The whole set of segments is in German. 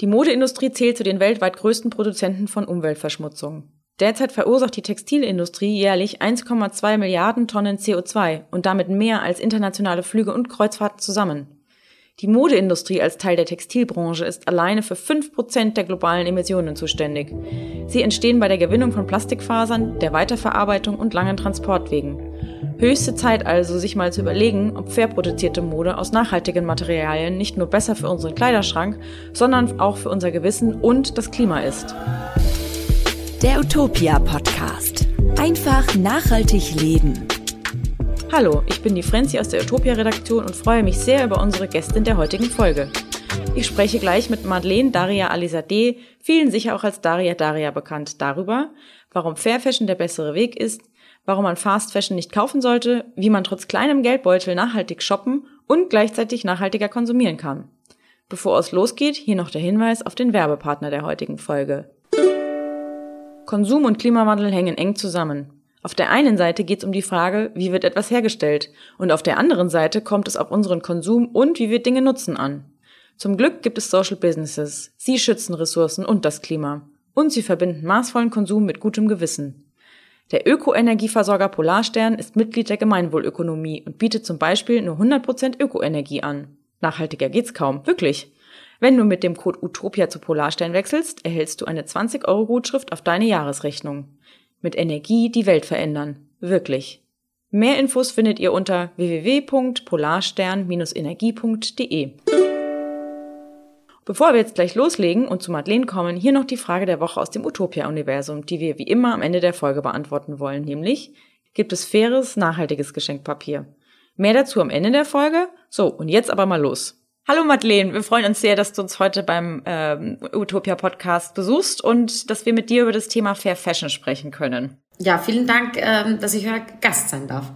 Die Modeindustrie zählt zu den weltweit größten Produzenten von Umweltverschmutzung. Derzeit verursacht die Textilindustrie jährlich 1,2 Milliarden Tonnen CO2 und damit mehr als internationale Flüge und Kreuzfahrten zusammen. Die Modeindustrie als Teil der Textilbranche ist alleine für 5% der globalen Emissionen zuständig. Sie entstehen bei der Gewinnung von Plastikfasern, der Weiterverarbeitung und langen Transportwegen. Höchste Zeit also, sich mal zu überlegen, ob fair produzierte Mode aus nachhaltigen Materialien nicht nur besser für unseren Kleiderschrank, sondern auch für unser Gewissen und das Klima ist. Der Utopia Podcast. Einfach nachhaltig leben. Hallo, ich bin die Frenzi aus der Utopia Redaktion und freue mich sehr über unsere Gästin der heutigen Folge. Ich spreche gleich mit Madeleine Daria Alizadeh, vielen sicher auch als Daria Daria bekannt, darüber, warum Fair Fashion der bessere Weg ist, warum man Fast Fashion nicht kaufen sollte, wie man trotz kleinem Geldbeutel nachhaltig shoppen und gleichzeitig nachhaltiger konsumieren kann. Bevor es losgeht, hier noch der Hinweis auf den Werbepartner der heutigen Folge. Konsum und Klimawandel hängen eng zusammen. Auf der einen Seite geht es um die Frage, wie wird etwas hergestellt, und auf der anderen Seite kommt es auf unseren Konsum und wie wir Dinge nutzen an. Zum Glück gibt es Social Businesses. Sie schützen Ressourcen und das Klima. Und sie verbinden maßvollen Konsum mit gutem Gewissen. Der Ökoenergieversorger Polarstern ist Mitglied der Gemeinwohlökonomie und bietet zum Beispiel nur 100% Ökoenergie an. Nachhaltiger geht's kaum, wirklich. Wenn du mit dem Code Utopia zu Polarstern wechselst, erhältst du eine 20 Euro Gutschrift auf deine Jahresrechnung. Mit Energie die Welt verändern. Wirklich. Mehr Infos findet ihr unter www.polarstern-energie.de. Bevor wir jetzt gleich loslegen und zu Madeleine kommen, hier noch die Frage der Woche aus dem Utopia-Universum, die wir wie immer am Ende der Folge beantworten wollen, nämlich, gibt es faires, nachhaltiges Geschenkpapier? Mehr dazu am Ende der Folge. So, und jetzt aber mal los. Hallo Madeleine, wir freuen uns sehr, dass du uns heute beim ähm, Utopia Podcast besuchst und dass wir mit dir über das Thema Fair Fashion sprechen können. Ja, vielen Dank, ähm, dass ich euer Gast sein darf.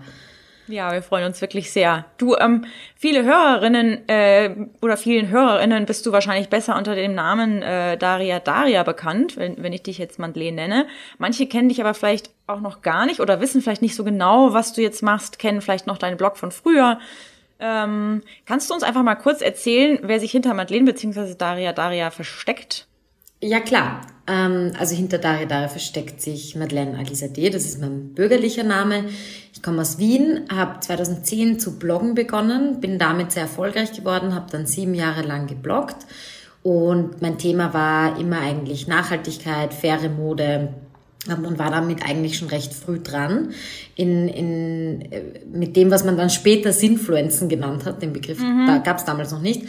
Ja, wir freuen uns wirklich sehr. Du, ähm, viele Hörerinnen äh, oder vielen Hörerinnen bist du wahrscheinlich besser unter dem Namen äh, Daria Daria bekannt, wenn, wenn ich dich jetzt Madeleine nenne. Manche kennen dich aber vielleicht auch noch gar nicht oder wissen vielleicht nicht so genau, was du jetzt machst, kennen vielleicht noch deinen Blog von früher. Ähm, kannst du uns einfach mal kurz erzählen, wer sich hinter Madeleine bzw. Daria Daria versteckt? Ja, klar. Ähm, also hinter Daria Daria versteckt sich Madeleine Alizadeh, das ist mein bürgerlicher Name. Ich komme aus Wien, habe 2010 zu bloggen begonnen, bin damit sehr erfolgreich geworden, habe dann sieben Jahre lang gebloggt und mein Thema war immer eigentlich Nachhaltigkeit, faire Mode, und war damit eigentlich schon recht früh dran in, in, äh, mit dem, was man dann später Sinfluenzen genannt hat, den Begriff mhm. da gab es damals noch nicht.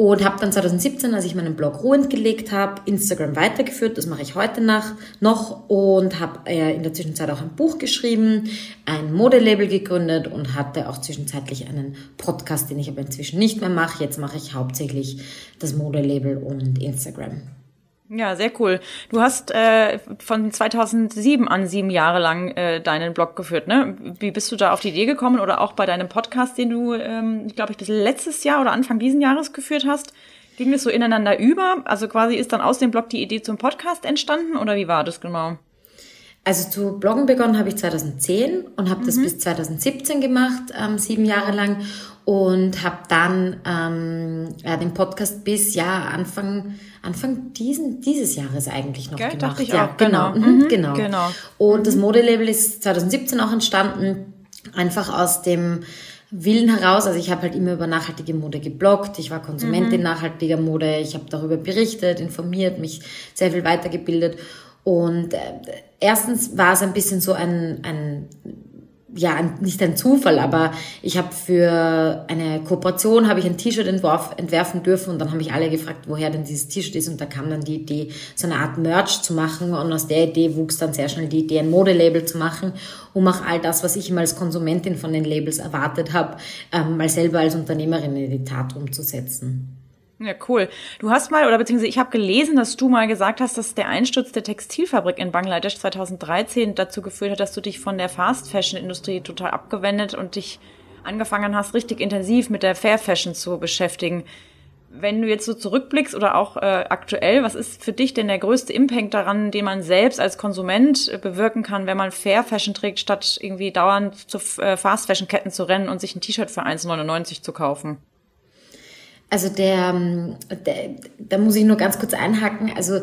Und habe dann 2017, als ich meinen Blog ruhend gelegt habe, Instagram weitergeführt. Das mache ich heute nach, noch und habe äh, in der Zwischenzeit auch ein Buch geschrieben, ein Modelabel gegründet und hatte auch zwischenzeitlich einen Podcast, den ich aber inzwischen nicht mehr mache. Jetzt mache ich hauptsächlich das Modelabel und Instagram. Ja, sehr cool. Du hast äh, von 2007 an sieben Jahre lang äh, deinen Blog geführt, ne? Wie bist du da auf die Idee gekommen oder auch bei deinem Podcast, den du, ähm, ich glaube, ich bis letztes Jahr oder Anfang diesen Jahres geführt hast? Ging das so ineinander über? Also quasi ist dann aus dem Blog die Idee zum Podcast entstanden oder wie war das genau? Also zu bloggen begonnen habe ich 2010 und habe mhm. das bis 2017 gemacht, ähm, sieben Jahre lang und habe dann ähm, ja, den Podcast bis ja Anfang Anfang diesen, dieses Jahres eigentlich noch Gell, gemacht. Dachte ich ja, auch, genau. Genau. Mhm, genau. genau. Und das Modelabel ist 2017 auch entstanden, einfach aus dem Willen heraus. Also ich habe halt immer über nachhaltige Mode gebloggt. Ich war Konsumentin mhm. nachhaltiger Mode. Ich habe darüber berichtet, informiert, mich sehr viel weitergebildet. Und äh, erstens war es ein bisschen so ein, ein ja, nicht ein Zufall, aber ich habe für eine Kooperation habe ich ein T-Shirt entwerfen dürfen und dann haben mich alle gefragt, woher denn dieses T-Shirt ist und da kam dann die Idee, so eine Art Merch zu machen und aus der Idee wuchs dann sehr schnell die Idee, ein Modelabel zu machen, um auch all das, was ich immer als Konsumentin von den Labels erwartet habe, ähm, mal selber als Unternehmerin in die Tat umzusetzen. Ja, cool. Du hast mal, oder beziehungsweise ich habe gelesen, dass du mal gesagt hast, dass der Einsturz der Textilfabrik in Bangladesch 2013 dazu geführt hat, dass du dich von der Fast-Fashion-Industrie total abgewendet und dich angefangen hast, richtig intensiv mit der Fair Fashion zu beschäftigen. Wenn du jetzt so zurückblickst oder auch äh, aktuell, was ist für dich denn der größte Impact daran, den man selbst als Konsument äh, bewirken kann, wenn man Fair Fashion trägt, statt irgendwie dauernd zu äh, Fast Fashion Ketten zu rennen und sich ein T-Shirt für 1,99 zu kaufen? Also der, ähm, der, da muss ich nur ganz kurz einhaken. Also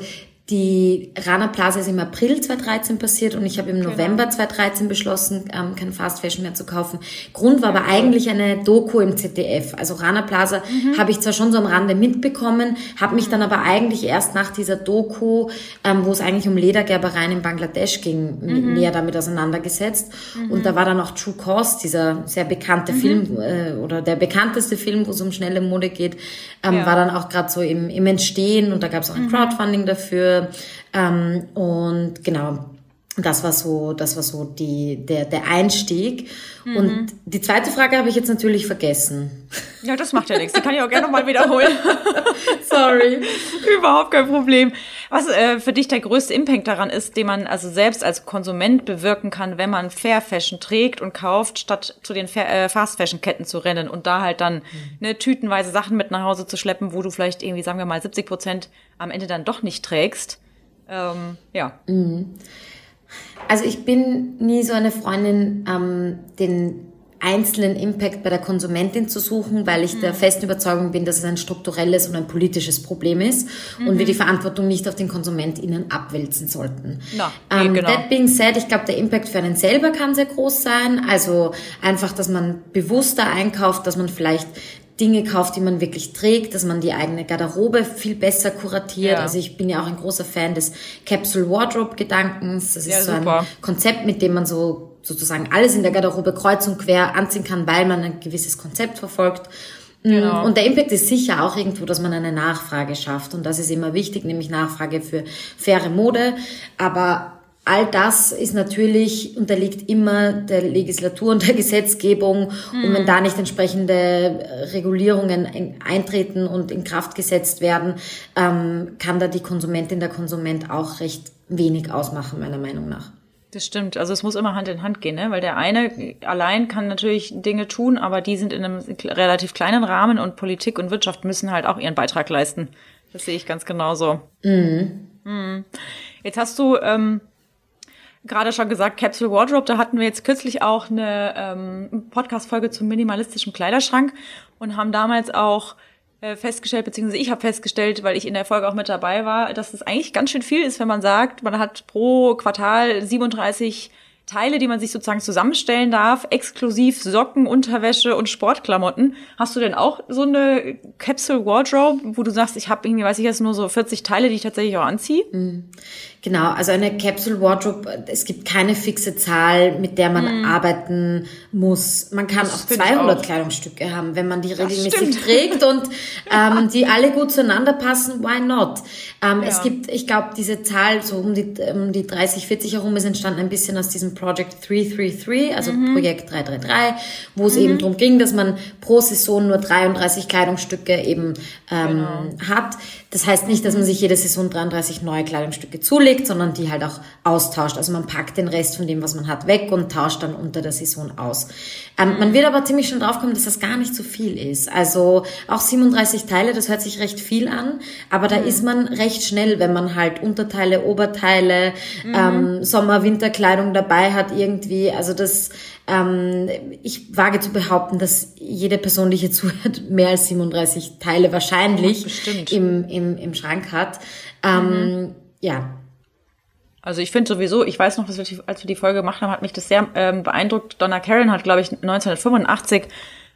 die Rana Plaza ist im April 2013 passiert und ich habe im genau. November 2013 beschlossen, ähm, kein Fast Fashion mehr zu kaufen. Grund war aber eigentlich eine Doku im ZDF. Also Rana Plaza mhm. habe ich zwar schon so am Rande mitbekommen, habe mich dann aber eigentlich erst nach dieser Doku, ähm, wo es eigentlich um Ledergerbereien in Bangladesch ging, mhm. näher damit auseinandergesetzt. Mhm. Und da war dann auch True Cost, dieser sehr bekannte mhm. Film äh, oder der bekannteste Film, wo es um schnelle Mode geht, ähm, ja. war dann auch gerade so im, im Entstehen und da gab es auch ein mhm. Crowdfunding dafür ähm, und genau, das war so, das war so die, der, der Einstieg. Mhm. Und die zweite Frage habe ich jetzt natürlich vergessen. Ja, das macht ja nichts. Die kann ich auch gerne nochmal wiederholen. Sorry. Überhaupt kein Problem. Was äh, für dich der größte Impact daran ist, den man also selbst als Konsument bewirken kann, wenn man Fair Fashion trägt und kauft, statt zu den Fair, äh, Fast Fashion Ketten zu rennen und da halt dann mhm. ne, tütenweise Sachen mit nach Hause zu schleppen, wo du vielleicht irgendwie, sagen wir mal, 70 Prozent am Ende dann doch nicht trägst. Ähm, ja. Mhm. Also ich bin nie so eine Freundin, ähm, den einzelnen Impact bei der Konsumentin zu suchen, weil ich mhm. der festen Überzeugung bin, dass es ein strukturelles und ein politisches Problem ist mhm. und wir die Verantwortung nicht auf den KonsumentInnen abwälzen sollten. No, ähm, genau. That being said, ich glaube, der Impact für einen selber kann sehr groß sein. Also einfach, dass man bewusster einkauft, dass man vielleicht Dinge kauft, die man wirklich trägt, dass man die eigene Garderobe viel besser kuratiert. Ja. Also ich bin ja auch ein großer Fan des Capsule Wardrobe Gedankens. Das ist ja, so super. ein Konzept, mit dem man so sozusagen alles in der Garderobe kreuz und quer anziehen kann, weil man ein gewisses Konzept verfolgt. Mm, genau. Und der Impact ist sicher auch irgendwo, dass man eine Nachfrage schafft. Und das ist immer wichtig, nämlich Nachfrage für faire Mode. Aber all das ist natürlich, unterliegt immer der Legislatur und der Gesetzgebung. Mhm. Und wenn da nicht entsprechende Regulierungen eintreten und in Kraft gesetzt werden, ähm, kann da die Konsumentin, der Konsument auch recht wenig ausmachen, meiner Meinung nach. Das stimmt. Also es muss immer Hand in Hand gehen, ne? weil der eine allein kann natürlich Dinge tun, aber die sind in einem relativ kleinen Rahmen und Politik und Wirtschaft müssen halt auch ihren Beitrag leisten. Das sehe ich ganz genauso. Mhm. Mhm. Jetzt hast du ähm, gerade schon gesagt, Capsule Wardrobe, da hatten wir jetzt kürzlich auch eine ähm, Podcast-Folge zum minimalistischen Kleiderschrank und haben damals auch äh, festgestellt, beziehungsweise ich habe festgestellt, weil ich in der Folge auch mit dabei war, dass es eigentlich ganz schön viel ist, wenn man sagt, man hat pro Quartal 37 Teile, die man sich sozusagen zusammenstellen darf, exklusiv Socken, Unterwäsche und Sportklamotten. Hast du denn auch so eine Capsule Wardrobe, wo du sagst, ich habe irgendwie, weiß ich jetzt, nur so 40 Teile, die ich tatsächlich auch anziehe? Mhm. Genau, also eine Capsule Wardrobe, es gibt keine fixe Zahl, mit der man mhm. arbeiten muss. Man kann das auch 200 auch. Kleidungsstücke haben, wenn man die regelmäßig trägt und ähm, die alle gut zueinander passen, why not? Ähm, ja. Es gibt, ich glaube, diese Zahl, so um die, um die 30, 40 herum, ist entstanden ein bisschen aus diesem Project 333, also mhm. Projekt 333, wo es mhm. eben darum ging, dass man pro Saison nur 33 Kleidungsstücke eben ähm, genau. hat. Das heißt nicht, dass man sich jede Saison 33 neue Kleidungsstücke zulegt, sondern die halt auch austauscht. Also man packt den Rest von dem, was man hat, weg und tauscht dann unter der Saison aus. Ähm, man wird aber ziemlich schon draufkommen, dass das gar nicht so viel ist. Also auch 37 Teile, das hört sich recht viel an, aber da mhm. ist man recht schnell, wenn man halt Unterteile, Oberteile, mhm. ähm, Sommer-Winterkleidung dabei hat irgendwie. Also das ähm, ich wage zu behaupten, dass jede Person, die hier zuhört, mehr als 37 Teile wahrscheinlich im, im, im Schrank hat. Ähm, mhm. Ja. Also ich finde sowieso, ich weiß noch, dass wir, als wir die Folge gemacht haben, hat mich das sehr ähm, beeindruckt. Donna Karen hat, glaube ich, 1985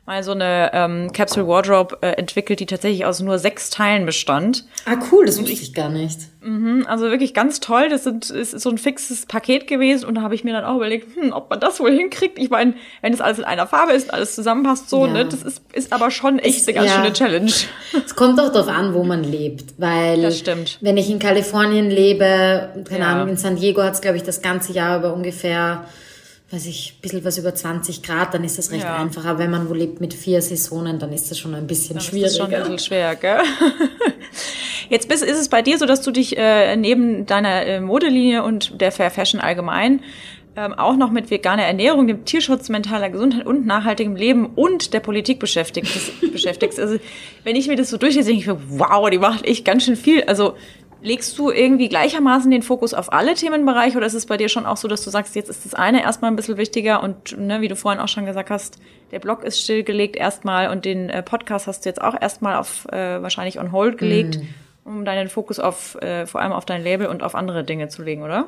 mal so eine ähm, Capsule Wardrobe äh, entwickelt, die tatsächlich aus nur sechs Teilen bestand. Ah, cool, das wusste ich, gar nicht. Mh, also wirklich ganz toll. Das sind, ist so ein fixes Paket gewesen und da habe ich mir dann auch überlegt, hm, ob man das wohl hinkriegt. Ich meine, wenn das alles in einer Farbe ist, alles zusammenpasst, so, ja. ne, das ist, ist aber schon echt eine ganz ja. schöne Challenge. Es kommt auch darauf an, wo man lebt, weil das stimmt. wenn ich in Kalifornien lebe, keine ja. Ahnung, in San Diego hat es, glaube ich, das ganze Jahr über ungefähr weiß ich, ein bisschen was über 20 Grad, dann ist das recht ja. einfach. Aber wenn man wo lebt mit vier Saisonen, dann ist das schon ein bisschen dann schwieriger. Ist das schon ein bisschen schwer, gell? Jetzt bist, ist es bei dir so, dass du dich äh, neben deiner äh, Modelinie und der Fair Fashion allgemein ähm, auch noch mit veganer Ernährung, dem Tierschutz, mentaler Gesundheit und nachhaltigem Leben und der Politik beschäftigt, beschäftigst. Also wenn ich mir das so durchlese, denke ich mir, wow, die macht echt ganz schön viel. Also Legst du irgendwie gleichermaßen den Fokus auf alle Themenbereiche oder ist es bei dir schon auch so, dass du sagst, jetzt ist das eine erstmal ein bisschen wichtiger und ne, wie du vorhin auch schon gesagt hast, der Blog ist stillgelegt erstmal und den äh, Podcast hast du jetzt auch erstmal auf äh, wahrscheinlich on hold gelegt, mm. um deinen Fokus auf äh, vor allem auf dein Label und auf andere Dinge zu legen, oder?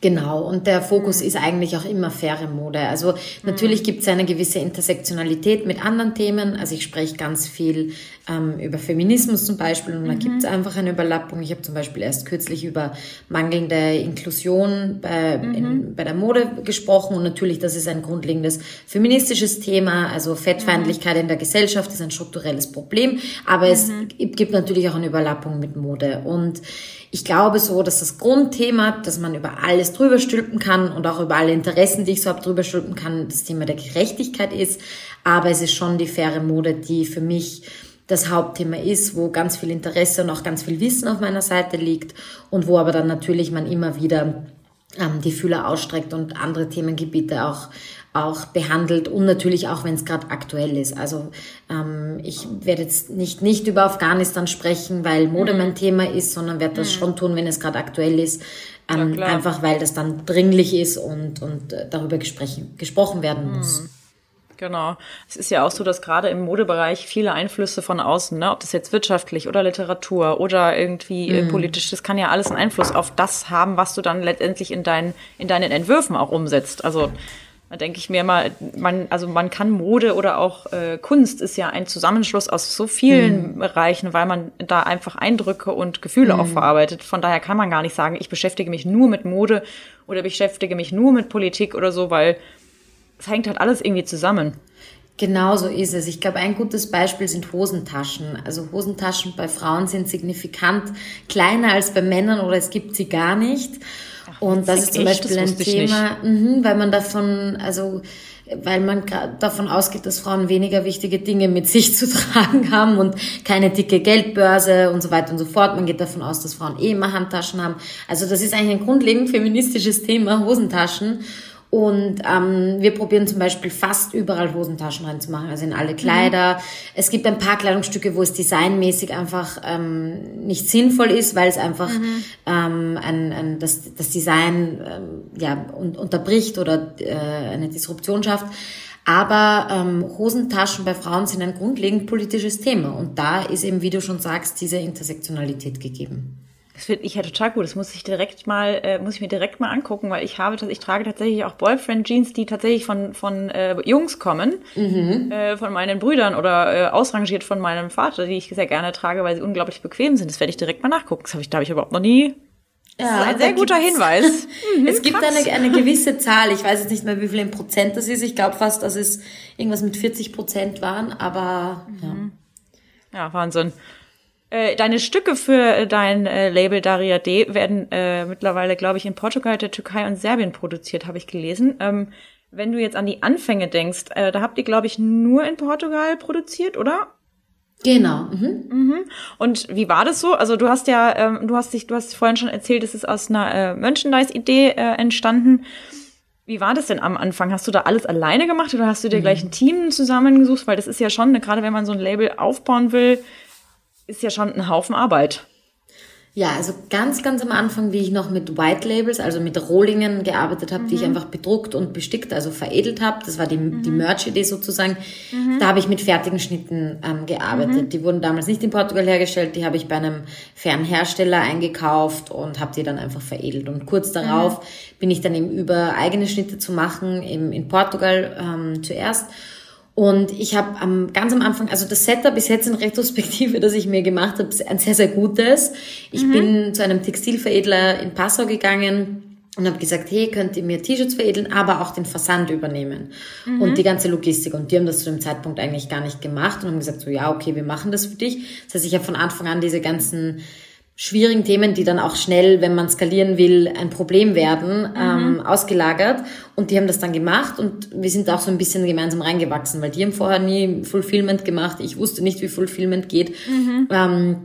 Genau, und der Fokus ist eigentlich auch immer faire Mode. Also natürlich gibt es eine gewisse Intersektionalität mit anderen Themen. Also ich spreche ganz viel ähm, über Feminismus zum Beispiel und da mhm. gibt es einfach eine Überlappung. Ich habe zum Beispiel erst kürzlich über mangelnde Inklusion bei, mhm. in, bei der Mode gesprochen und natürlich, das ist ein grundlegendes feministisches Thema. Also Fettfeindlichkeit mhm. in der Gesellschaft ist ein strukturelles Problem, aber es mhm. gibt natürlich auch eine Überlappung mit Mode und ich glaube so, dass das Grundthema, dass man über alles drüber stülpen kann und auch über alle Interessen, die ich so habe, drüber stülpen kann, das Thema der Gerechtigkeit ist. Aber es ist schon die faire Mode, die für mich das Hauptthema ist, wo ganz viel Interesse und auch ganz viel Wissen auf meiner Seite liegt und wo aber dann natürlich man immer wieder ähm, die Fühler ausstreckt und andere Themengebiete auch auch behandelt und natürlich auch, wenn es gerade aktuell ist. Also ähm, ich werde jetzt nicht, nicht über Afghanistan sprechen, weil Mode mhm. mein Thema ist, sondern werde das mhm. schon tun, wenn es gerade aktuell ist. Ähm, einfach weil das dann dringlich ist und, und äh, darüber gesprochen, gesprochen werden mhm. Genau. Es ist ja auch so, dass gerade im Modebereich viele Einflüsse von außen, ne, ob das jetzt wirtschaftlich oder Literatur oder irgendwie mm. politisch, das kann ja alles einen Einfluss auf das haben, was du dann letztendlich in deinen, in deinen Entwürfen auch umsetzt. Also da denke ich mir mal, man, also man kann Mode oder auch äh, Kunst ist ja ein Zusammenschluss aus so vielen mhm. Bereichen, weil man da einfach Eindrücke und Gefühle mhm. auch verarbeitet. Von daher kann man gar nicht sagen, ich beschäftige mich nur mit Mode oder beschäftige mich nur mit Politik oder so, weil es hängt halt alles irgendwie zusammen. Genau so ist es. Ich glaube, ein gutes Beispiel sind Hosentaschen. Also Hosentaschen bei Frauen sind signifikant kleiner als bei Männern oder es gibt sie gar nicht. Und das ist zum echt, Beispiel ein Thema, mh, weil man davon, also weil man davon ausgeht, dass Frauen weniger wichtige Dinge mit sich zu tragen haben und keine dicke Geldbörse und so weiter und so fort. Man geht davon aus, dass Frauen eh immer Handtaschen haben. Also das ist eigentlich ein grundlegend feministisches Thema, Hosentaschen. Und ähm, wir probieren zum Beispiel fast überall Hosentaschen reinzumachen, also in alle Kleider. Mhm. Es gibt ein paar Kleidungsstücke, wo es designmäßig einfach ähm, nicht sinnvoll ist, weil es einfach mhm. ähm, ein, ein, das, das Design ähm, ja, un unterbricht oder äh, eine Disruption schafft. Aber ähm, Hosentaschen bei Frauen sind ein grundlegend politisches Thema. Und da ist eben, wie du schon sagst, diese Intersektionalität gegeben. Das finde ich ja total gut. Das muss ich direkt mal, äh, muss ich mir direkt mal angucken, weil ich habe, ich trage tatsächlich auch Boyfriend-Jeans, die tatsächlich von von äh, Jungs kommen, mhm. äh, von meinen Brüdern oder äh, ausrangiert von meinem Vater, die ich sehr gerne trage, weil sie unglaublich bequem sind. Das werde ich direkt mal nachgucken. Das habe ich, da habe ich überhaupt noch nie. Ja, das ist ein sehr guter Hinweis. Mhm, es gibt eine, eine gewisse Zahl. Ich weiß jetzt nicht mehr, wie viel in Prozent das ist. Ich glaube fast, dass es irgendwas mit 40 Prozent waren, aber mhm. ja. Ja, Wahnsinn. Äh, deine Stücke für dein äh, Label Daria D werden äh, mittlerweile, glaube ich, in Portugal, der Türkei und Serbien produziert, habe ich gelesen. Ähm, wenn du jetzt an die Anfänge denkst, äh, da habt ihr, glaube ich, nur in Portugal produziert, oder? Genau. Mhm. Mhm. Und wie war das so? Also du hast ja, ähm, du hast dich, du hast vorhin schon erzählt, es ist aus einer äh, Merchandise-Idee äh, entstanden. Wie war das denn am Anfang? Hast du da alles alleine gemacht oder hast du dir mhm. gleich ein Team zusammengesucht? Weil das ist ja schon, ne, gerade wenn man so ein Label aufbauen will, ist ja schon ein Haufen Arbeit. Ja, also ganz, ganz am Anfang, wie ich noch mit White Labels, also mit Rohlingen gearbeitet habe, mhm. die ich mhm. einfach bedruckt und bestickt, also veredelt habe. Das war die, mhm. die Merch-Idee sozusagen. Mhm. Da habe ich mit fertigen Schnitten ähm, gearbeitet. Mhm. Die wurden damals nicht in Portugal hergestellt, die habe ich bei einem fairen Hersteller eingekauft und habe die dann einfach veredelt. Und kurz darauf mhm. bin ich dann eben über eigene Schnitte zu machen, eben in Portugal ähm, zuerst und ich habe am, ganz am Anfang, also das Setup ist jetzt in Retrospektive, das ich mir gemacht habe, ein sehr, sehr gutes. Ich mhm. bin zu einem Textilveredler in Passau gegangen und habe gesagt, hey, könnt ihr mir T-Shirts veredeln, aber auch den Versand übernehmen mhm. und die ganze Logistik. Und die haben das zu dem Zeitpunkt eigentlich gar nicht gemacht und haben gesagt, so ja, okay, wir machen das für dich. Das heißt, ich habe von Anfang an diese ganzen schwierigen Themen, die dann auch schnell, wenn man skalieren will, ein Problem werden, mhm. ähm, ausgelagert. Und die haben das dann gemacht und wir sind auch so ein bisschen gemeinsam reingewachsen, weil die haben vorher nie Fulfillment gemacht. Ich wusste nicht, wie Fulfillment geht. Mhm. Ähm,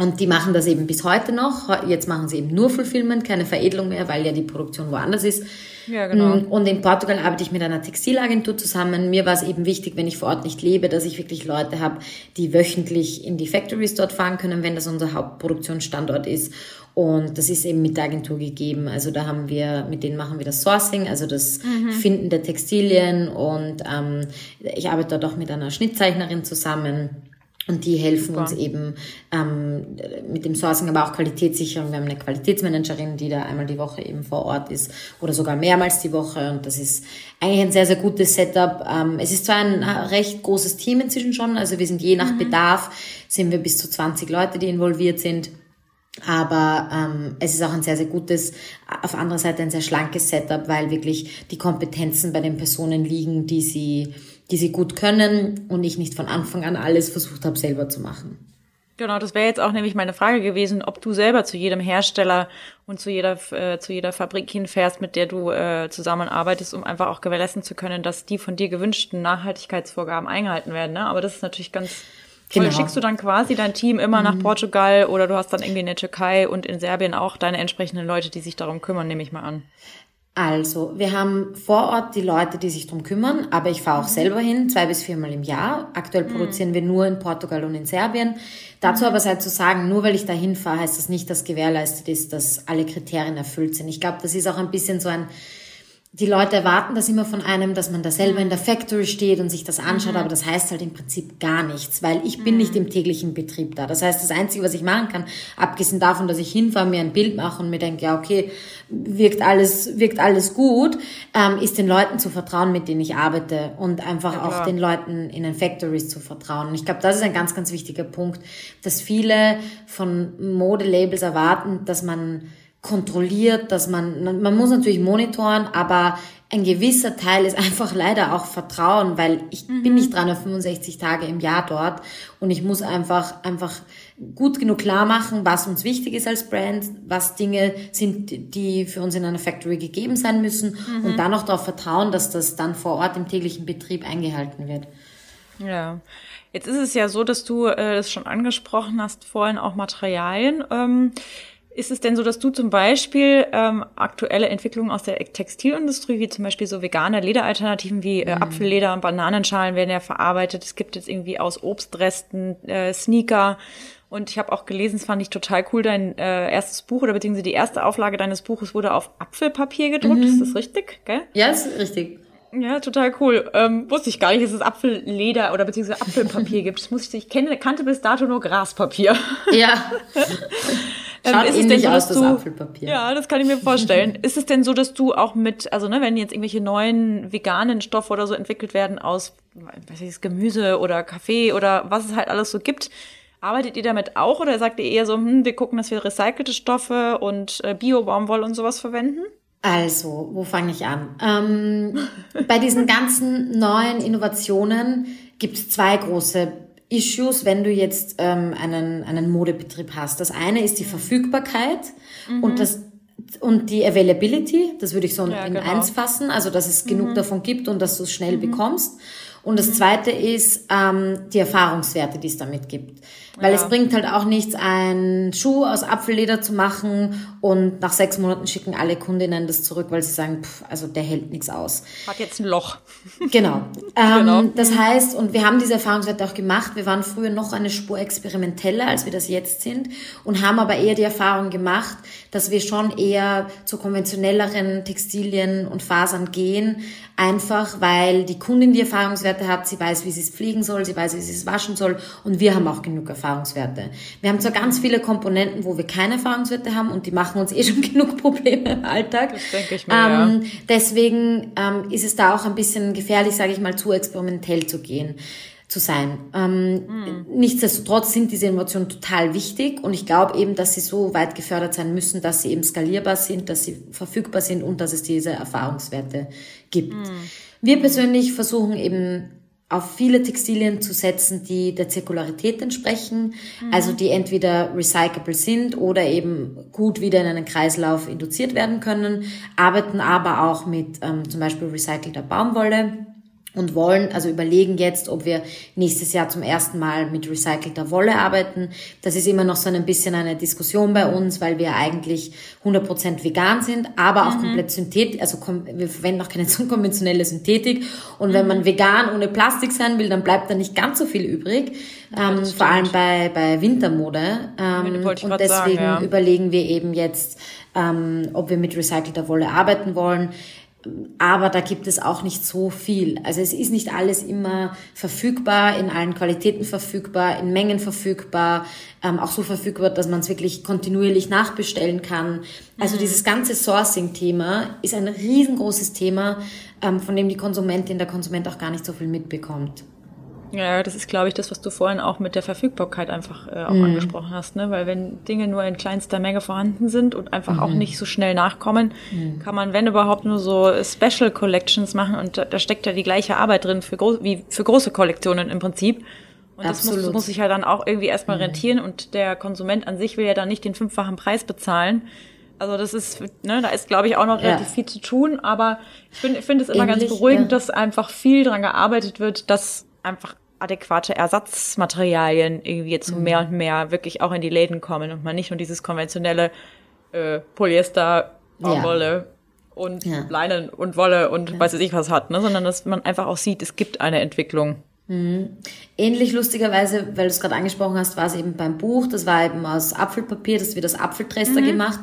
Und die machen das eben bis heute noch. Jetzt machen sie eben nur Fulfillment, keine Veredelung mehr, weil ja die Produktion woanders ist. Ja, genau. Mm, und in Portugal arbeite ich mit einer Textilagentur zusammen. Mir war es eben wichtig, wenn ich vor Ort nicht lebe, dass ich wirklich Leute habe, die wöchentlich in die Factories dort fahren können, wenn das unser Hauptproduktionsstandort ist. Und das ist eben mit der Agentur gegeben. Also da haben wir, mit denen machen wir das Sourcing, also das mhm. Finden der Textilien. Und ähm, ich arbeite dort auch mit einer Schnittzeichnerin zusammen und die helfen Super. uns eben ähm, mit dem Sourcing, aber auch Qualitätssicherung. Wir haben eine Qualitätsmanagerin, die da einmal die Woche eben vor Ort ist oder sogar mehrmals die Woche. Und das ist eigentlich ein sehr, sehr gutes Setup. Ähm, es ist zwar ein recht großes Team inzwischen schon, also wir sind je nach mhm. Bedarf, sind wir bis zu 20 Leute, die involviert sind. Aber ähm, es ist auch ein sehr, sehr gutes, auf anderer Seite ein sehr schlankes Setup, weil wirklich die Kompetenzen bei den Personen liegen, die sie die sie gut können und ich nicht von Anfang an alles versucht habe, selber zu machen. Genau, das wäre jetzt auch nämlich meine Frage gewesen, ob du selber zu jedem Hersteller und zu jeder äh, zu jeder Fabrik hinfährst, mit der du äh, zusammenarbeitest, um einfach auch gewährleisten zu können, dass die von dir gewünschten Nachhaltigkeitsvorgaben eingehalten werden. Ne? Aber das ist natürlich ganz Genau. Oder schickst du dann quasi dein Team immer mhm. nach Portugal oder du hast dann irgendwie in der Türkei und in Serbien auch deine entsprechenden Leute, die sich darum kümmern, nehme ich mal an. Also, wir haben vor Ort die Leute, die sich drum kümmern, aber ich fahre auch selber hin, zwei bis viermal im Jahr. Aktuell mhm. produzieren wir nur in Portugal und in Serbien. Dazu aber sei zu sagen, nur weil ich da hinfahre, heißt das nicht, dass gewährleistet ist, dass alle Kriterien erfüllt sind. Ich glaube, das ist auch ein bisschen so ein die Leute erwarten das immer von einem, dass man da selber in der Factory steht und sich das anschaut, mhm. aber das heißt halt im Prinzip gar nichts, weil ich bin mhm. nicht im täglichen Betrieb da. Das heißt, das Einzige, was ich machen kann, abgesehen davon, dass ich hinfahre, mir ein Bild mache und mir denke, ja, okay, wirkt alles, wirkt alles gut, ähm, ist den Leuten zu vertrauen, mit denen ich arbeite und einfach ja, auch den Leuten in den Factories zu vertrauen. Und ich glaube, das ist ein ganz, ganz wichtiger Punkt, dass viele von Modelabels erwarten, dass man kontrolliert, dass man, man muss natürlich monitoren, aber ein gewisser Teil ist einfach leider auch Vertrauen, weil ich mhm. bin nicht 365 Tage im Jahr dort und ich muss einfach, einfach gut genug klar machen, was uns wichtig ist als Brand, was Dinge sind, die für uns in einer Factory gegeben sein müssen mhm. und dann auch darauf vertrauen, dass das dann vor Ort im täglichen Betrieb eingehalten wird. Ja. Jetzt ist es ja so, dass du äh, das schon angesprochen hast, vorhin auch Materialien. Ähm, ist es denn so, dass du zum Beispiel ähm, aktuelle Entwicklungen aus der Textilindustrie, wie zum Beispiel so vegane Lederalternativen wie äh, mhm. Apfelleder und Bananenschalen werden ja verarbeitet. Es gibt jetzt irgendwie aus Obstresten äh, Sneaker. Und ich habe auch gelesen, es fand ich total cool, dein äh, erstes Buch oder beziehungsweise die erste Auflage deines Buches wurde auf Apfelpapier gedruckt. Mhm. Ist das richtig? Gell? Ja, ist richtig. Ja, total cool. Ähm, wusste ich gar nicht, dass es Apfelleder oder beziehungsweise Apfelpapier gibt. Das muss ich, ich kenne, kannte bis dato nur Graspapier. Ja. Ähm, Schaut ähm, ist es denn aus, das Apfelpapier. Ja, das kann ich mir vorstellen. ist es denn so, dass du auch mit, also ne, wenn jetzt irgendwelche neuen veganen Stoffe oder so entwickelt werden aus, weiß ich, Gemüse oder Kaffee oder was es halt alles so gibt, arbeitet ihr damit auch oder sagt ihr eher so, hm, wir gucken, dass wir recycelte Stoffe und äh, Bio-Baumwolle und sowas verwenden? Also, wo fange ich an? Ähm, bei diesen ganzen neuen Innovationen gibt es zwei große Issues, wenn du jetzt ähm, einen, einen Modebetrieb hast. Das eine ist die mhm. Verfügbarkeit mhm. und das und die Availability, das würde ich so ja, in genau. eins fassen, also dass es genug mhm. davon gibt und dass du es schnell mhm. bekommst. Und das mhm. zweite ist ähm, die Erfahrungswerte, die es damit gibt. Weil ja. es bringt halt auch nichts, einen Schuh aus Apfelleder zu machen und nach sechs Monaten schicken alle Kundinnen das zurück, weil sie sagen, pff, also der hält nichts aus. Hat jetzt ein Loch. Genau. ähm, genau. Das heißt, und wir haben diese Erfahrungswerte auch gemacht, wir waren früher noch eine Spur experimenteller, als wir das jetzt sind und haben aber eher die Erfahrung gemacht, dass wir schon eher zu konventionelleren Textilien und Fasern gehen, einfach weil die Kundin die Erfahrungswerte hat, sie weiß, wie sie es pflegen soll, sie weiß, wie sie es waschen soll und wir haben auch genug Erfahrungswerte. Wir haben zwar ganz viele Komponenten, wo wir keine Erfahrungswerte haben und die machen uns eh schon genug Probleme im Alltag. Das denke ich mir, ähm, ja. Deswegen ähm, ist es da auch ein bisschen gefährlich, sage ich mal, zu experimentell zu gehen zu sein. Ähm, mhm. Nichtsdestotrotz sind diese Innovationen total wichtig und ich glaube eben, dass sie so weit gefördert sein müssen, dass sie eben skalierbar sind, dass sie verfügbar sind und dass es diese Erfahrungswerte gibt. Mhm. Wir persönlich versuchen eben auf viele Textilien zu setzen, die der Zirkularität entsprechen, mhm. also die entweder recyclable sind oder eben gut wieder in einen Kreislauf induziert werden können, arbeiten aber auch mit ähm, zum Beispiel recycelter Baumwolle und wollen, also überlegen jetzt, ob wir nächstes Jahr zum ersten Mal mit recycelter Wolle arbeiten. Das ist immer noch so ein bisschen eine Diskussion bei uns, weil wir eigentlich 100% vegan sind, aber auch mhm. komplett synthetisch, also wir verwenden auch keine konventionelle Synthetik. Und mhm. wenn man vegan ohne Plastik sein will, dann bleibt da nicht ganz so viel übrig, ja, ähm, vor allem bei, bei Wintermode. Ähm, und deswegen sagen, ja. überlegen wir eben jetzt, ähm, ob wir mit recycelter Wolle arbeiten wollen. Aber da gibt es auch nicht so viel. Also es ist nicht alles immer verfügbar, in allen Qualitäten verfügbar, in Mengen verfügbar, ähm, auch so verfügbar, dass man es wirklich kontinuierlich nachbestellen kann. Also mhm. dieses ganze Sourcing-Thema ist ein riesengroßes Thema, ähm, von dem die Konsumentin, der Konsument auch gar nicht so viel mitbekommt. Ja, das ist, glaube ich, das, was du vorhin auch mit der Verfügbarkeit einfach äh, auch mhm. angesprochen hast. Ne? Weil wenn Dinge nur in kleinster Menge vorhanden sind und einfach mhm. auch nicht so schnell nachkommen, mhm. kann man, wenn überhaupt, nur so Special Collections machen. Und da, da steckt ja die gleiche Arbeit drin für groß, wie für große Kollektionen im Prinzip. Und Absolut. das muss, muss sich ja dann auch irgendwie erstmal mhm. rentieren. Und der Konsument an sich will ja dann nicht den fünffachen Preis bezahlen. Also das ist, ne, da ist, glaube ich, auch noch relativ ja. viel zu tun. Aber ich finde ich finde es immer Ähnlich, ganz beruhigend, ja. dass einfach viel dran gearbeitet wird, dass einfach adäquate Ersatzmaterialien irgendwie jetzt mhm. mehr und mehr wirklich auch in die Läden kommen und man nicht nur dieses konventionelle äh, Polyester, Baumwolle ja. und ja. Leinen und Wolle und ja. weiß ich was hat, ne? sondern dass man einfach auch sieht, es gibt eine Entwicklung. Mhm. Ähnlich lustigerweise, weil du es gerade angesprochen hast, war es eben beim Buch, das war eben aus Apfelpapier, das wird aus Apfeltrester mhm. gemacht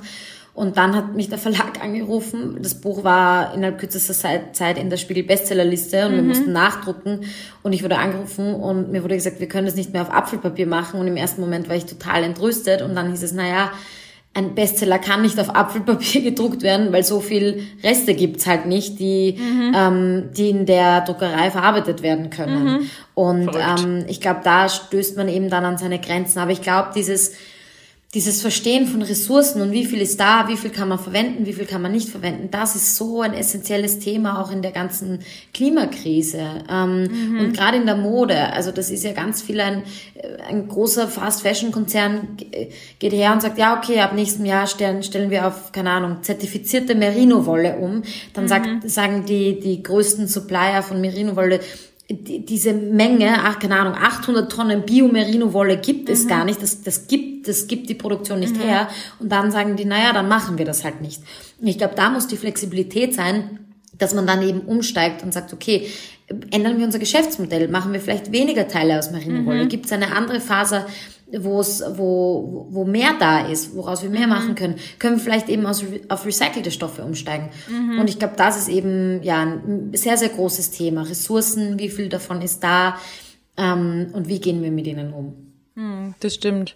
und dann hat mich der Verlag angerufen. Das Buch war innerhalb kürzester Zeit in der Spiegel Bestsellerliste und mhm. wir mussten nachdrucken. Und ich wurde angerufen und mir wurde gesagt, wir können das nicht mehr auf Apfelpapier machen. Und im ersten Moment war ich total entrüstet. Und dann hieß es, naja, ein Bestseller kann nicht auf Apfelpapier gedruckt werden, weil so viel Reste gibt's halt nicht, die, mhm. ähm, die in der Druckerei verarbeitet werden können. Mhm. Und ähm, ich glaube, da stößt man eben dann an seine Grenzen. Aber ich glaube, dieses dieses Verstehen von Ressourcen und wie viel ist da, wie viel kann man verwenden, wie viel kann man nicht verwenden, das ist so ein essentielles Thema auch in der ganzen Klimakrise ähm, mhm. und gerade in der Mode. Also das ist ja ganz viel ein, äh, ein großer Fast Fashion Konzern geht her und sagt, ja okay, ab nächstem Jahr stellen, stellen wir auf, keine Ahnung, zertifizierte Merino-Wolle um. Dann mhm. sagt, sagen die, die größten Supplier von Merino-Wolle, diese Menge, ach, keine Ahnung, 800 Tonnen Bio-Merino-Wolle gibt es mhm. gar nicht. Das, das gibt, das gibt die Produktion nicht mhm. her. Und dann sagen die, naja, dann machen wir das halt nicht. Und ich glaube, da muss die Flexibilität sein, dass man dann eben umsteigt und sagt, okay, ändern wir unser Geschäftsmodell, machen wir vielleicht weniger Teile aus Merino-Wolle, mhm. gibt es eine andere Faser, wo es, wo, wo mehr da ist, woraus wir mehr mhm. machen können, können wir vielleicht eben aus, auf recycelte Stoffe umsteigen. Mhm. Und ich glaube, das ist eben ja ein sehr, sehr großes Thema. Ressourcen, wie viel davon ist da ähm, und wie gehen wir mit ihnen um? Mhm, das stimmt.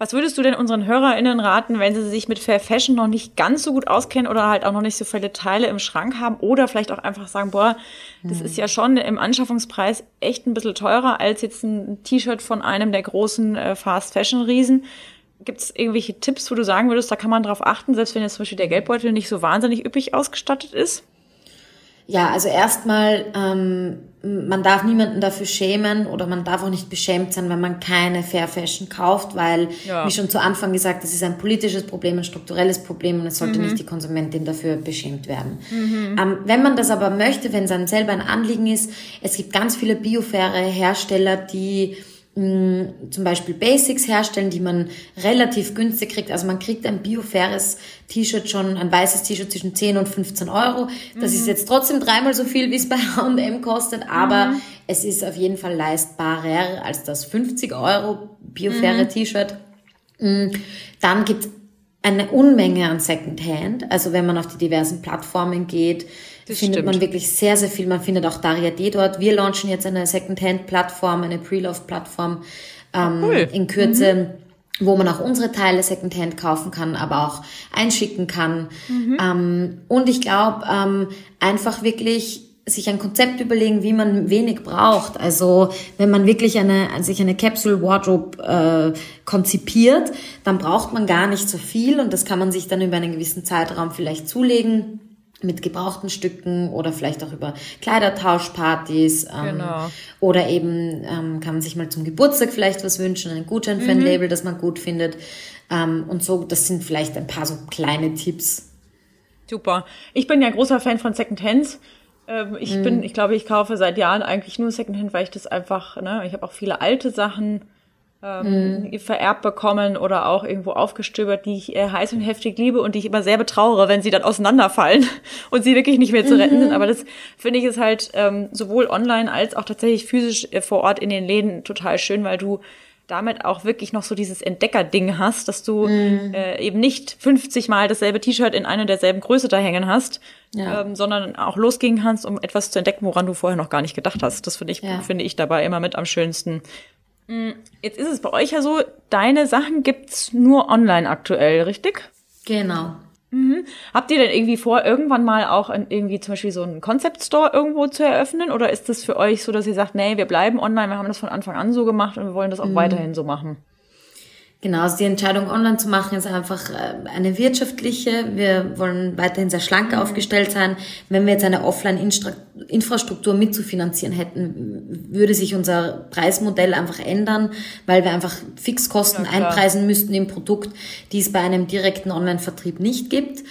Was würdest du denn unseren HörerInnen raten, wenn sie sich mit Fair Fashion noch nicht ganz so gut auskennen oder halt auch noch nicht so viele Teile im Schrank haben oder vielleicht auch einfach sagen, boah, das mhm. ist ja schon im Anschaffungspreis echt ein bisschen teurer als jetzt ein T-Shirt von einem der großen äh, Fast Fashion Riesen. Gibt es irgendwelche Tipps, wo du sagen würdest, da kann man drauf achten, selbst wenn jetzt zum Beispiel der Geldbeutel nicht so wahnsinnig üppig ausgestattet ist? Ja, also erstmal, ähm, man darf niemanden dafür schämen oder man darf auch nicht beschämt sein, wenn man keine Fair Fashion kauft, weil, ja. wie schon zu Anfang gesagt, das ist ein politisches Problem, ein strukturelles Problem und es sollte mhm. nicht die Konsumentin dafür beschämt werden. Mhm. Ähm, wenn man das aber möchte, wenn es einem selber ein Anliegen ist, es gibt ganz viele biofaire Hersteller, die zum Beispiel Basics herstellen, die man relativ günstig kriegt. Also man kriegt ein biofaires T-Shirt schon, ein weißes T-Shirt zwischen 10 und 15 Euro. Das mhm. ist jetzt trotzdem dreimal so viel, wie es bei H&M kostet, aber mhm. es ist auf jeden Fall leistbarer als das 50 Euro biofaire mhm. T-Shirt. Dann gibt es eine Unmenge an Secondhand. Also wenn man auf die diversen Plattformen geht, das findet stimmt. man wirklich sehr, sehr viel. Man findet auch Daria D dort. Wir launchen jetzt eine Secondhand-Plattform, eine Pre-Love-Plattform ähm, cool. in Kürze. Mhm wo man auch unsere Teile Secondhand kaufen kann, aber auch einschicken kann. Mhm. Ähm, und ich glaube, ähm, einfach wirklich sich ein Konzept überlegen, wie man wenig braucht. Also wenn man wirklich eine, sich eine Capsule Wardrobe äh, konzipiert, dann braucht man gar nicht so viel und das kann man sich dann über einen gewissen Zeitraum vielleicht zulegen mit gebrauchten Stücken oder vielleicht auch über Kleidertauschpartys. Ähm, genau. Oder eben ähm, kann man sich mal zum Geburtstag vielleicht was wünschen, einen Gutschein für ein mhm. Label, das man gut findet. Ähm, und so, das sind vielleicht ein paar so kleine Tipps. Super. Ich bin ja großer Fan von Second Hands. Ähm, ich mhm. bin, ich glaube, ich kaufe seit Jahren eigentlich nur Secondhand, weil ich das einfach, ne, ich habe auch viele alte Sachen ähm, mhm. vererbt bekommen oder auch irgendwo aufgestöbert, die ich äh, heiß und heftig liebe und die ich immer sehr betrauere, wenn sie dann auseinanderfallen und sie wirklich nicht mehr zu retten mhm. sind. Aber das finde ich ist halt ähm, sowohl online als auch tatsächlich physisch äh, vor Ort in den Läden total schön, weil du damit auch wirklich noch so dieses Entdecker-Ding hast, dass du mm. äh, eben nicht 50 Mal dasselbe T-Shirt in einer derselben Größe da hängen hast, ja. ähm, sondern auch losgehen kannst, um etwas zu entdecken, woran du vorher noch gar nicht gedacht hast. Das finde ich, ja. finde ich dabei immer mit am schönsten. Mm, jetzt ist es bei euch ja so, deine Sachen gibt's nur online aktuell, richtig? Genau. Mhm. Habt ihr denn irgendwie vor, irgendwann mal auch irgendwie zum Beispiel so einen Concept Store irgendwo zu eröffnen? Oder ist das für euch so, dass ihr sagt, nee, wir bleiben online, wir haben das von Anfang an so gemacht und wir wollen das auch mhm. weiterhin so machen? Genau, also die Entscheidung online zu machen ist einfach äh, eine wirtschaftliche. Wir wollen weiterhin sehr schlank mhm. aufgestellt sein. Wenn wir jetzt eine Offline-Infrastruktur mitzufinanzieren hätten, würde sich unser Preismodell einfach ändern, weil wir einfach Fixkosten ja, einpreisen müssten im Produkt, die es bei einem direkten Online-Vertrieb nicht gibt.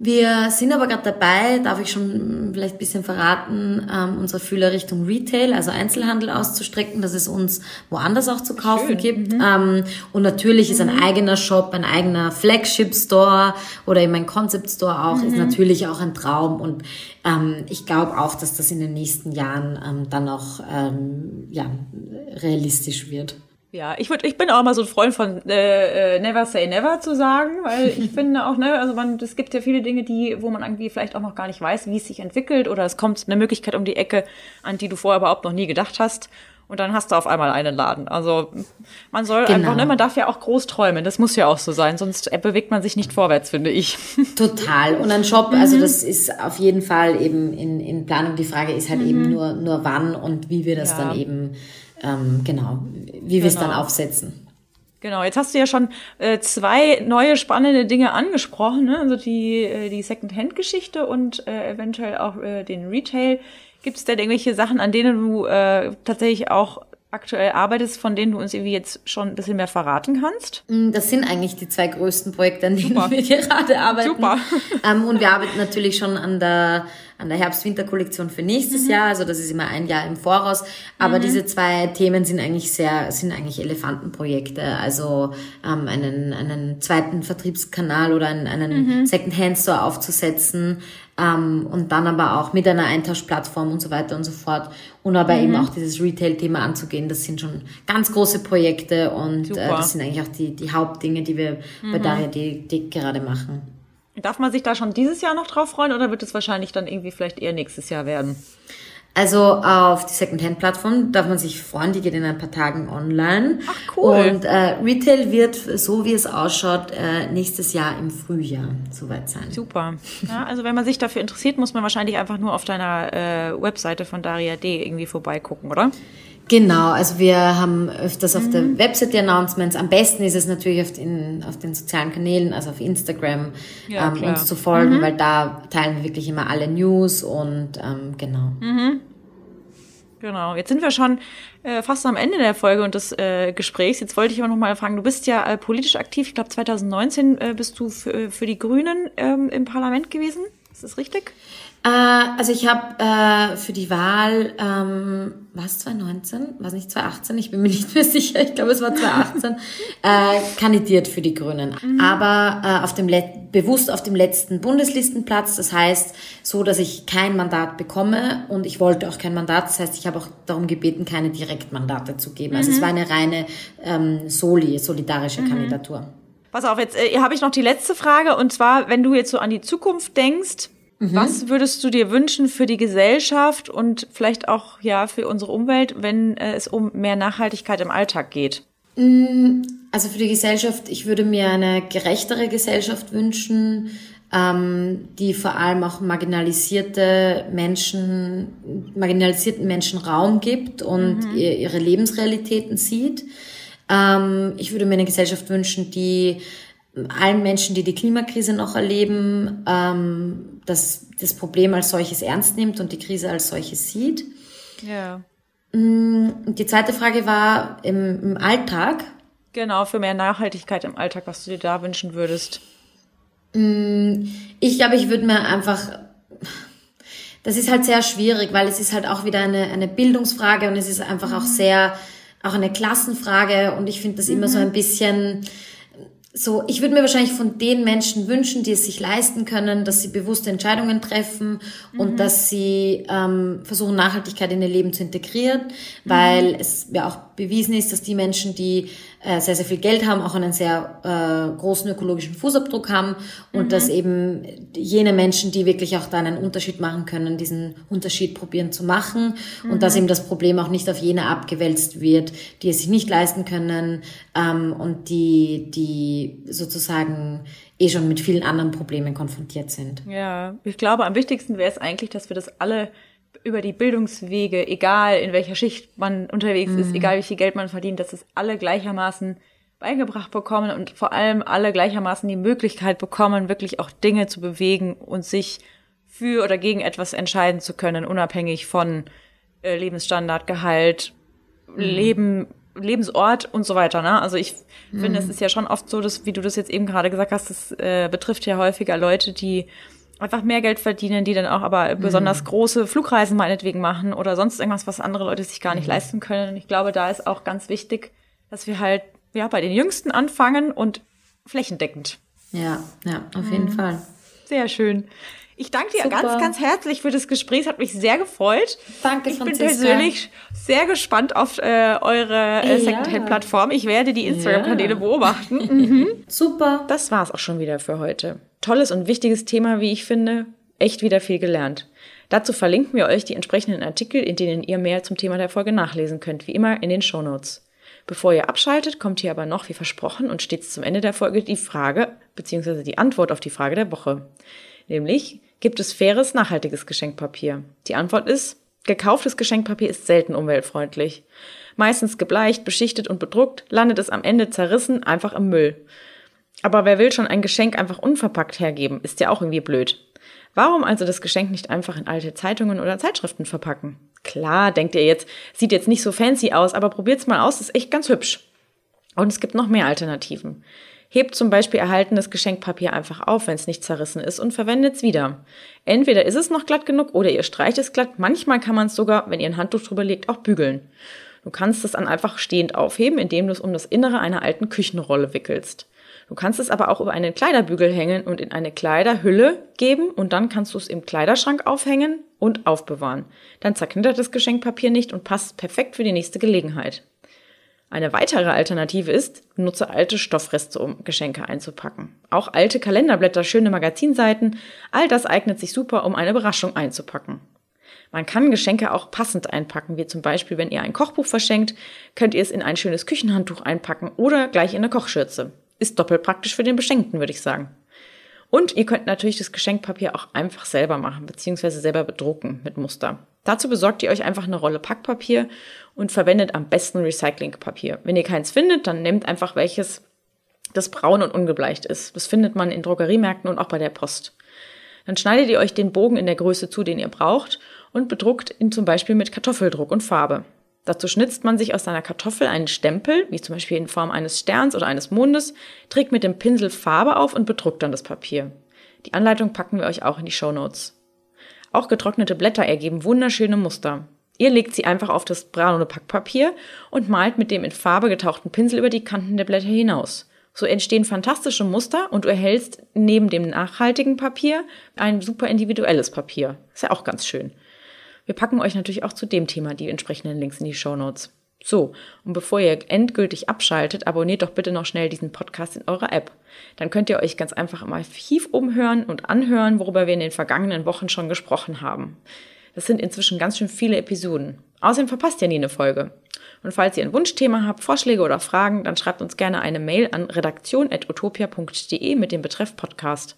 Wir sind aber gerade dabei, darf ich schon vielleicht ein bisschen verraten, ähm, unsere Fühler Richtung Retail, also Einzelhandel auszustrecken, dass es uns woanders auch zu kaufen Schön. gibt. Mhm. Ähm, und natürlich ist ein mhm. eigener Shop, ein eigener Flagship Store oder eben ein Concept Store auch, mhm. ist natürlich auch ein Traum. Und ähm, ich glaube auch, dass das in den nächsten Jahren ähm, dann auch ähm, ja, realistisch wird. Ja, ich würde, ich bin auch mal so ein Freund von äh, äh, Never Say Never zu sagen, weil ich finde auch, ne, also man, es gibt ja viele Dinge, die, wo man irgendwie vielleicht auch noch gar nicht weiß, wie es sich entwickelt, oder es kommt eine Möglichkeit um die Ecke, an die du vorher überhaupt noch nie gedacht hast. Und dann hast du auf einmal einen Laden. Also man soll genau. einfach, ne, man darf ja auch groß träumen. Das muss ja auch so sein, sonst bewegt man sich nicht vorwärts, finde ich. Total. Und ein Shop, also mhm. das ist auf jeden Fall eben in, in Planung. Die Frage ist halt mhm. eben nur, nur wann und wie wir das ja. dann eben ähm, genau, wie wir es dann genau. aufsetzen. Genau, jetzt hast du ja schon äh, zwei neue spannende Dinge angesprochen, ne? also die, äh, die Second-Hand-Geschichte und äh, eventuell auch äh, den Retail. Gibt es denn irgendwelche Sachen, an denen du äh, tatsächlich auch aktuell arbeitest, von denen du uns irgendwie jetzt schon ein bisschen mehr verraten kannst? Mm, das sind eigentlich die zwei größten Projekte, an denen Super. wir gerade arbeiten. Super. Ähm, und wir arbeiten natürlich schon an der an der Herbst-Winter-Kollektion für nächstes mhm. Jahr. Also das ist immer ein Jahr im Voraus. Aber mhm. diese zwei Themen sind eigentlich sehr, sind eigentlich Elefantenprojekte. Also ähm, einen, einen zweiten Vertriebskanal oder einen, einen mhm. Second-Hand-Store aufzusetzen. Ähm, und dann aber auch mit einer Eintauschplattform und so weiter und so fort. Und aber mhm. eben auch dieses Retail-Thema anzugehen. Das sind schon ganz große Projekte und äh, das sind eigentlich auch die, die Hauptdinge, die wir bei mhm. Daria die, die gerade machen. Darf man sich da schon dieses Jahr noch drauf freuen oder wird es wahrscheinlich dann irgendwie vielleicht eher nächstes Jahr werden? Also auf die Secondhand-Plattform darf man sich freuen, die geht in ein paar Tagen online. Ach cool. Und äh, Retail wird, so wie es ausschaut, äh, nächstes Jahr im Frühjahr soweit sein. Super. Ja, also wenn man sich dafür interessiert, muss man wahrscheinlich einfach nur auf deiner äh, Webseite von Daria D irgendwie vorbeigucken, oder? Genau, also wir haben öfters auf mhm. der Website die Announcements. Am besten ist es natürlich auf den, auf den sozialen Kanälen, also auf Instagram, ja, ähm, uns zu folgen, mhm. weil da teilen wir wirklich immer alle News und ähm, genau. Mhm. Genau, jetzt sind wir schon äh, fast am Ende der Folge und des äh, Gesprächs. Jetzt wollte ich aber noch mal fragen, du bist ja äh, politisch aktiv. Ich glaube, 2019 äh, bist du für, für die Grünen ähm, im Parlament gewesen. Ist das richtig? Äh, also ich habe äh, für die Wahl, ähm, war es 2019? War es nicht 2018? Ich bin mir nicht mehr sicher. Ich glaube, es war 2018. äh, kandidiert für die Grünen. Mhm. Aber äh, auf dem bewusst auf dem letzten Bundeslistenplatz. Das heißt, so, dass ich kein Mandat bekomme und ich wollte auch kein Mandat. Das heißt, ich habe auch darum gebeten, keine Direktmandate zu geben. Mhm. Also es mhm. war eine reine ähm, Soli, solidarische mhm. Kandidatur. Pass auf, jetzt äh, habe ich noch die letzte Frage. Und zwar, wenn du jetzt so an die Zukunft denkst, Mhm. Was würdest du dir wünschen für die Gesellschaft und vielleicht auch ja für unsere Umwelt, wenn äh, es um mehr Nachhaltigkeit im Alltag geht? Mm, also für die Gesellschaft, ich würde mir eine gerechtere Gesellschaft wünschen, ähm, die vor allem auch marginalisierte Menschen, marginalisierten Menschen Raum gibt und mhm. ihre Lebensrealitäten sieht. Ähm, ich würde mir eine Gesellschaft wünschen, die allen Menschen, die die Klimakrise noch erleben, ähm, das, das Problem als solches ernst nimmt und die Krise als solches sieht. Ja. Mm, die zweite Frage war im, im Alltag. Genau, für mehr Nachhaltigkeit im Alltag, was du dir da wünschen würdest. Mm, ich glaube, ich würde mir einfach das ist halt sehr schwierig, weil es ist halt auch wieder eine, eine Bildungsfrage und es ist einfach auch sehr, auch eine Klassenfrage und ich finde das immer so ein bisschen, so, ich würde mir wahrscheinlich von den Menschen wünschen, die es sich leisten können, dass sie bewusste Entscheidungen treffen mhm. und dass sie ähm, versuchen, Nachhaltigkeit in ihr Leben zu integrieren, weil mhm. es ja auch bewiesen ist, dass die Menschen, die äh, sehr, sehr viel Geld haben, auch einen sehr äh, großen ökologischen Fußabdruck haben und mhm. dass eben jene Menschen, die wirklich auch da einen Unterschied machen können, diesen Unterschied probieren zu machen mhm. und dass eben das Problem auch nicht auf jene abgewälzt wird, die es sich nicht leisten können ähm, und die, die sozusagen eh schon mit vielen anderen Problemen konfrontiert sind. Ja, ich glaube, am wichtigsten wäre es eigentlich, dass wir das alle über die Bildungswege, egal in welcher Schicht man unterwegs mhm. ist, egal wie viel Geld man verdient, dass es alle gleichermaßen beigebracht bekommen und vor allem alle gleichermaßen die Möglichkeit bekommen, wirklich auch Dinge zu bewegen und sich für oder gegen etwas entscheiden zu können, unabhängig von äh, Lebensstandard, Gehalt, mhm. Leben, Lebensort und so weiter. Ne? Also ich mhm. finde, es ist ja schon oft so, dass, wie du das jetzt eben gerade gesagt hast, das äh, betrifft ja häufiger Leute, die einfach mehr Geld verdienen, die dann auch aber mhm. besonders große Flugreisen meinetwegen machen oder sonst irgendwas, was andere Leute sich gar nicht mhm. leisten können. Und ich glaube, da ist auch ganz wichtig, dass wir halt ja bei den Jüngsten anfangen und flächendeckend. Ja, ja, auf jeden mhm. Fall. Sehr schön. Ich danke dir Super. ganz, ganz herzlich für das Gespräch. Es hat mich sehr gefreut. Danke, Ich bin persönlich sehr gespannt auf äh, eure äh, Secondhand-Plattform. Ich werde die Instagram-Kanäle ja. beobachten. Mhm. Super. Das war's auch schon wieder für heute. Tolles und wichtiges Thema, wie ich finde. Echt wieder viel gelernt. Dazu verlinken wir euch die entsprechenden Artikel, in denen ihr mehr zum Thema der Folge nachlesen könnt, wie immer in den Show Notes. Bevor ihr abschaltet, kommt hier aber noch, wie versprochen, und stets zum Ende der Folge die Frage bzw. die Antwort auf die Frage der Woche. Nämlich, Gibt es faires, nachhaltiges Geschenkpapier? Die Antwort ist, gekauftes Geschenkpapier ist selten umweltfreundlich. Meistens gebleicht, beschichtet und bedruckt, landet es am Ende zerrissen einfach im Müll. Aber wer will schon ein Geschenk einfach unverpackt hergeben, ist ja auch irgendwie blöd. Warum also das Geschenk nicht einfach in alte Zeitungen oder Zeitschriften verpacken? Klar, denkt ihr jetzt, sieht jetzt nicht so fancy aus, aber probiert's mal aus, ist echt ganz hübsch. Und es gibt noch mehr Alternativen. Hebt zum Beispiel erhaltenes Geschenkpapier einfach auf, wenn es nicht zerrissen ist und verwendet es wieder. Entweder ist es noch glatt genug oder ihr streicht es glatt. Manchmal kann man es sogar, wenn ihr ein Handtuch drüber legt, auch bügeln. Du kannst es dann einfach stehend aufheben, indem du es um das Innere einer alten Küchenrolle wickelst. Du kannst es aber auch über einen Kleiderbügel hängen und in eine Kleiderhülle geben und dann kannst du es im Kleiderschrank aufhängen und aufbewahren. Dann zerknittert das Geschenkpapier nicht und passt perfekt für die nächste Gelegenheit. Eine weitere Alternative ist, nutze alte Stoffreste, um Geschenke einzupacken. Auch alte Kalenderblätter, schöne Magazinseiten, all das eignet sich super, um eine Überraschung einzupacken. Man kann Geschenke auch passend einpacken, wie zum Beispiel, wenn ihr ein Kochbuch verschenkt, könnt ihr es in ein schönes Küchenhandtuch einpacken oder gleich in eine Kochschürze. Ist doppelt praktisch für den Beschenkten, würde ich sagen. Und ihr könnt natürlich das Geschenkpapier auch einfach selber machen, beziehungsweise selber bedrucken mit Muster. Dazu besorgt ihr euch einfach eine Rolle Packpapier und verwendet am besten Recyclingpapier. Wenn ihr keins findet, dann nehmt einfach welches, das braun und ungebleicht ist. Das findet man in Drogeriemärkten und auch bei der Post. Dann schneidet ihr euch den Bogen in der Größe zu, den ihr braucht und bedruckt ihn zum Beispiel mit Kartoffeldruck und Farbe. Dazu schnitzt man sich aus seiner Kartoffel einen Stempel, wie zum Beispiel in Form eines Sterns oder eines Mondes, trägt mit dem Pinsel Farbe auf und bedruckt dann das Papier. Die Anleitung packen wir euch auch in die Show Notes. Auch getrocknete Blätter ergeben wunderschöne Muster. Ihr legt sie einfach auf das braune Packpapier und malt mit dem in Farbe getauchten Pinsel über die Kanten der Blätter hinaus. So entstehen fantastische Muster und du erhältst neben dem nachhaltigen Papier ein super individuelles Papier. Ist ja auch ganz schön. Wir packen euch natürlich auch zu dem Thema die entsprechenden Links in die Show Notes. So, und bevor ihr endgültig abschaltet, abonniert doch bitte noch schnell diesen Podcast in eurer App. Dann könnt ihr euch ganz einfach im Archiv umhören und anhören, worüber wir in den vergangenen Wochen schon gesprochen haben. Das sind inzwischen ganz schön viele Episoden. Außerdem verpasst ihr nie eine Folge. Und falls ihr ein Wunschthema habt, Vorschläge oder Fragen, dann schreibt uns gerne eine Mail an redaktion.utopia.de mit dem Betreff Podcast.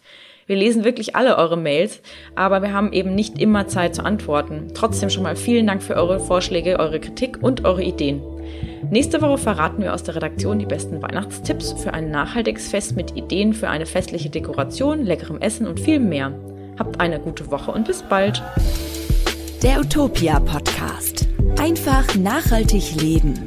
Wir lesen wirklich alle eure Mails, aber wir haben eben nicht immer Zeit zu antworten. Trotzdem schon mal vielen Dank für eure Vorschläge, eure Kritik und eure Ideen. Nächste Woche verraten wir aus der Redaktion die besten Weihnachtstipps für ein nachhaltiges Fest mit Ideen für eine festliche Dekoration, leckerem Essen und viel mehr. Habt eine gute Woche und bis bald. Der Utopia Podcast. Einfach nachhaltig leben.